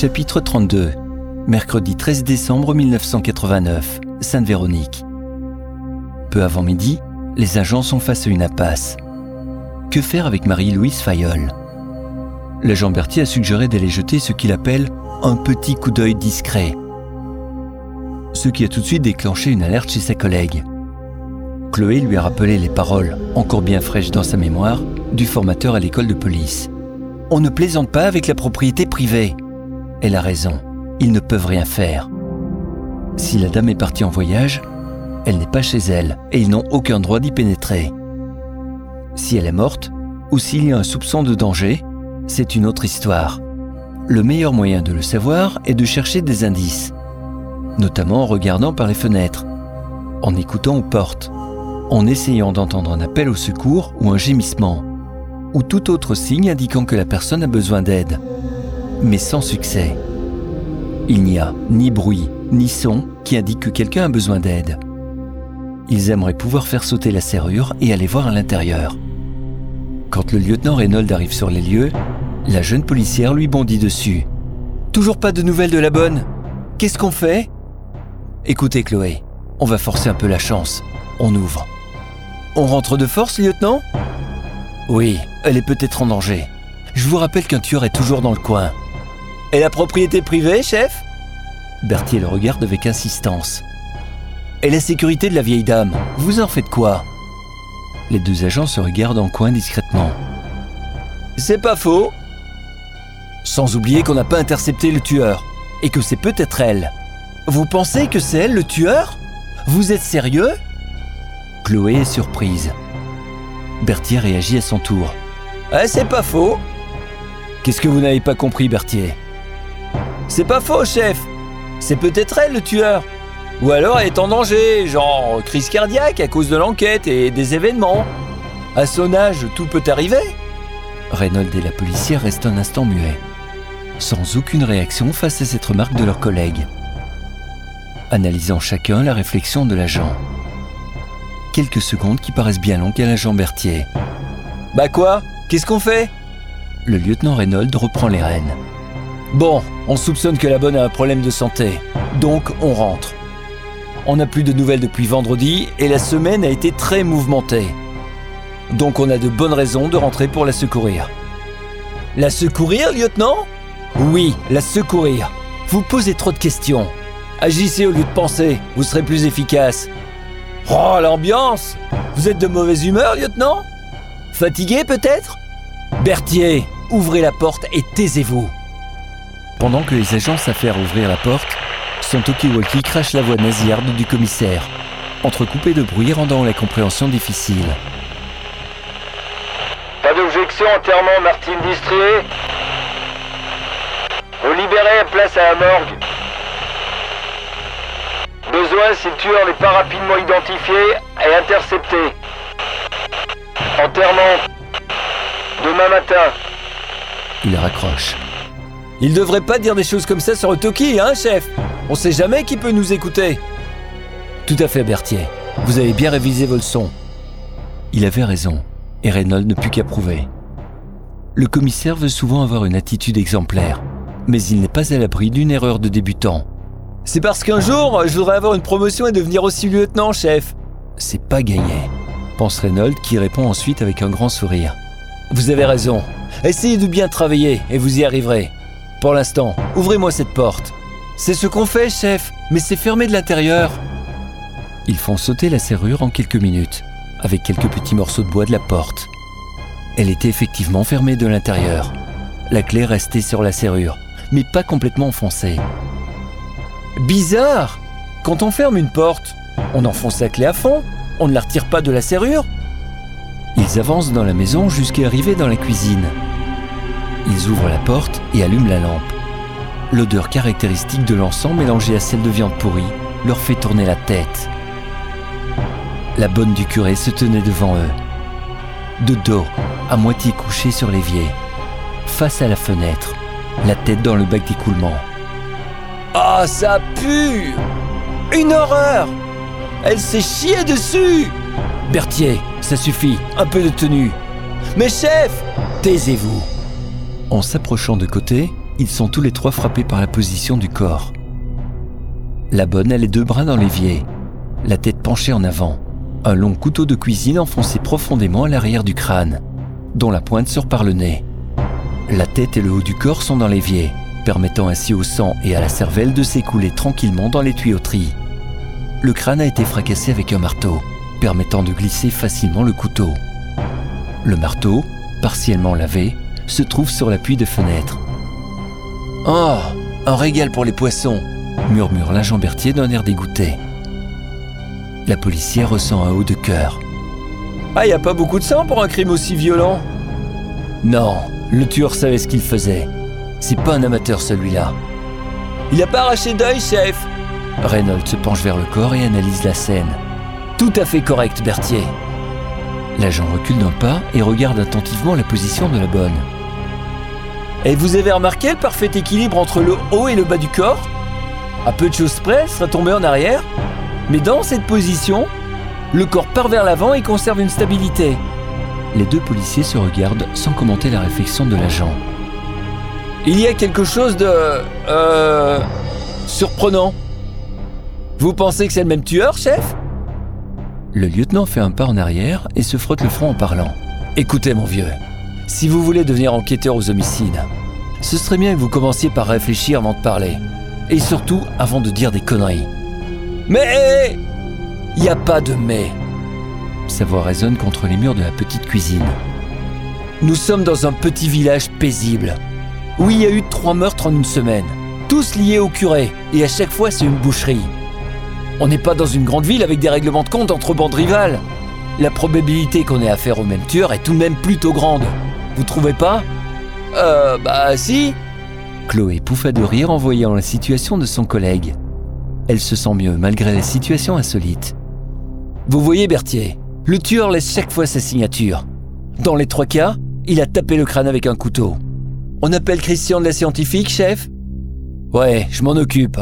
Chapitre 32 Mercredi 13 décembre 1989, Sainte-Véronique. Peu avant midi, les agents sont face à une impasse. Que faire avec Marie-Louise Fayol? L'agent Berthier a suggéré d'aller jeter ce qu'il appelle un petit coup d'œil discret. Ce qui a tout de suite déclenché une alerte chez sa collègue. Chloé lui a rappelé les paroles, encore bien fraîches dans sa mémoire, du formateur à l'école de police. On ne plaisante pas avec la propriété privée. Elle a raison, ils ne peuvent rien faire. Si la dame est partie en voyage, elle n'est pas chez elle et ils n'ont aucun droit d'y pénétrer. Si elle est morte, ou s'il y a un soupçon de danger, c'est une autre histoire. Le meilleur moyen de le savoir est de chercher des indices, notamment en regardant par les fenêtres, en écoutant aux portes, en essayant d'entendre un appel au secours ou un gémissement, ou tout autre signe indiquant que la personne a besoin d'aide, mais sans succès. Il n'y a ni bruit, ni son qui indique que quelqu'un a besoin d'aide. Ils aimeraient pouvoir faire sauter la serrure et aller voir à l'intérieur. Quand le lieutenant Reynolds arrive sur les lieux, la jeune policière lui bondit dessus. Toujours pas de nouvelles de la bonne? Qu'est-ce qu'on fait? Écoutez Chloé, on va forcer un peu la chance. On ouvre. On rentre de force, lieutenant? Oui, elle est peut-être en danger. Je vous rappelle qu'un tueur est toujours dans le coin. Et la propriété privée, chef? Berthier le regarde avec insistance. Et la sécurité de la vieille dame, vous en faites quoi? Les deux agents se regardent en coin discrètement. C'est pas faux, sans oublier qu'on n'a pas intercepté le tueur, et que c'est peut-être elle. Vous pensez que c'est elle le tueur? Vous êtes sérieux? Chloé est surprise. Berthier réagit à son tour. Eh, c'est pas faux Qu'est-ce que vous n'avez pas compris, Berthier? C'est pas faux, chef C'est peut-être elle le tueur Ou alors elle est en danger, genre crise cardiaque à cause de l'enquête et des événements. À son âge, tout peut arriver. Reynolds et la policière restent un instant muets sans aucune réaction face à cette remarque de leurs collègues, analysant chacun la réflexion de l'agent. Quelques secondes qui paraissent bien longues à l'agent Berthier. Bah quoi? Qu'est-ce qu'on fait? Le lieutenant Reynolds reprend les rênes. Bon, on soupçonne que la bonne a un problème de santé, donc on rentre. On n'a plus de nouvelles depuis vendredi et la semaine a été très mouvementée. Donc on a de bonnes raisons de rentrer pour la secourir. La secourir, lieutenant? Oui, la secourir. Vous posez trop de questions. Agissez au lieu de penser, vous serez plus efficace. Oh, l'ambiance Vous êtes de mauvaise humeur, lieutenant? Fatigué peut-être? Berthier, ouvrez la porte et taisez-vous. Pendant que les agents s'affairent à ouvrir la porte, son talkie-walkie crache la voix nasillarde du commissaire, entrecoupée de bruit rendant la compréhension difficile. Pas d'objection entièrement, Martine Distrier vous libérez, place à la morgue. Besoin si le tueur n'est pas rapidement identifié et intercepté. Enterrement. Demain matin. Il raccroche. Il devrait pas dire des choses comme ça sur le Toki, hein, chef? On sait jamais qui peut nous écouter. Tout à fait, Berthier. Vous avez bien révisé vos leçons. Il avait raison, et Reynolds ne put qu'approuver. Le commissaire veut souvent avoir une attitude exemplaire, mais il n'est pas à l'abri d'une erreur de débutant. C'est parce qu'un jour, je voudrais avoir une promotion et devenir aussi lieutenant, chef. C'est pas gagné, pense Reynolds qui répond ensuite avec un grand sourire. Vous avez raison. Essayez de bien travailler et vous y arriverez. Pour l'instant, ouvrez-moi cette porte. C'est ce qu'on fait, chef, mais c'est fermé de l'intérieur. Ils font sauter la serrure en quelques minutes, avec quelques petits morceaux de bois de la porte. Elle était effectivement fermée de l'intérieur. La clé restait sur la serrure, mais pas complètement enfoncée. Bizarre Quand on ferme une porte, on enfonce la clé à fond, on ne la retire pas de la serrure. Ils avancent dans la maison jusqu'à arriver dans la cuisine. Ils ouvrent la porte et allument la lampe. L'odeur caractéristique de l'encens mélangée à celle de viande pourrie leur fait tourner la tête. La bonne du curé se tenait devant eux, de dos, à moitié couchée sur l'évier, face à la fenêtre la tête dans le bac d'écoulement. Ah, ça pue Une horreur Elle s'est chiée dessus Berthier, ça suffit, un peu de tenue. Mais chef Taisez-vous En s'approchant de côté, ils sont tous les trois frappés par la position du corps. La bonne a les deux bras dans l'évier, la tête penchée en avant, un long couteau de cuisine enfoncé profondément à l'arrière du crâne, dont la pointe sort par le nez. La tête et le haut du corps sont dans l'évier, permettant ainsi au sang et à la cervelle de s'écouler tranquillement dans les tuyauteries. Le crâne a été fracassé avec un marteau, permettant de glisser facilement le couteau. Le marteau, partiellement lavé, se trouve sur l'appui de fenêtre. Oh, un régal pour les poissons, murmure l'agent Berthier d'un air dégoûté. La policière ressent un haut de cœur. Ah, y a pas beaucoup de sang pour un crime aussi violent Non, le tueur savait ce qu'il faisait. C'est pas un amateur celui-là. Il a pas arraché d'œil, chef Reynolds se penche vers le corps et analyse la scène. Tout à fait correct, Berthier. L'agent recule d'un pas et regarde attentivement la position de la bonne. Et vous avez remarqué le parfait équilibre entre le haut et le bas du corps? À peu de choses près, elle serait tombée en arrière. Mais dans cette position, le corps part vers l'avant et conserve une stabilité. Les deux policiers se regardent sans commenter la réflexion de l'agent. Il y a quelque chose de... Euh... surprenant. Vous pensez que c'est le même tueur, chef? Le lieutenant fait un pas en arrière et se frotte le front en parlant. Écoutez, mon vieux, si vous voulez devenir enquêteur aux homicides, ce serait bien que vous commenciez par réfléchir avant de parler. Et surtout avant de dire des conneries. Mais il n'y a pas de mais. Sa voix résonne contre les murs de la petite cuisine. Nous sommes dans un petit village paisible, où il y a eu trois meurtres en une semaine, tous liés au curé, et à chaque fois c'est une boucherie. On n'est pas dans une grande ville avec des règlements de compte entre bandes rivales. La probabilité qu'on ait affaire au même tueur est tout de même plutôt grande. Vous trouvez pas Euh, bah si. Chloé pouffa de rire en voyant la situation de son collègue. Elle se sent mieux malgré la situation insolite. Vous voyez Berthier, le tueur laisse chaque fois sa signature. Dans les trois cas, il a tapé le crâne avec un couteau. On appelle Christian de la scientifique, chef? Ouais, je m'en occupe.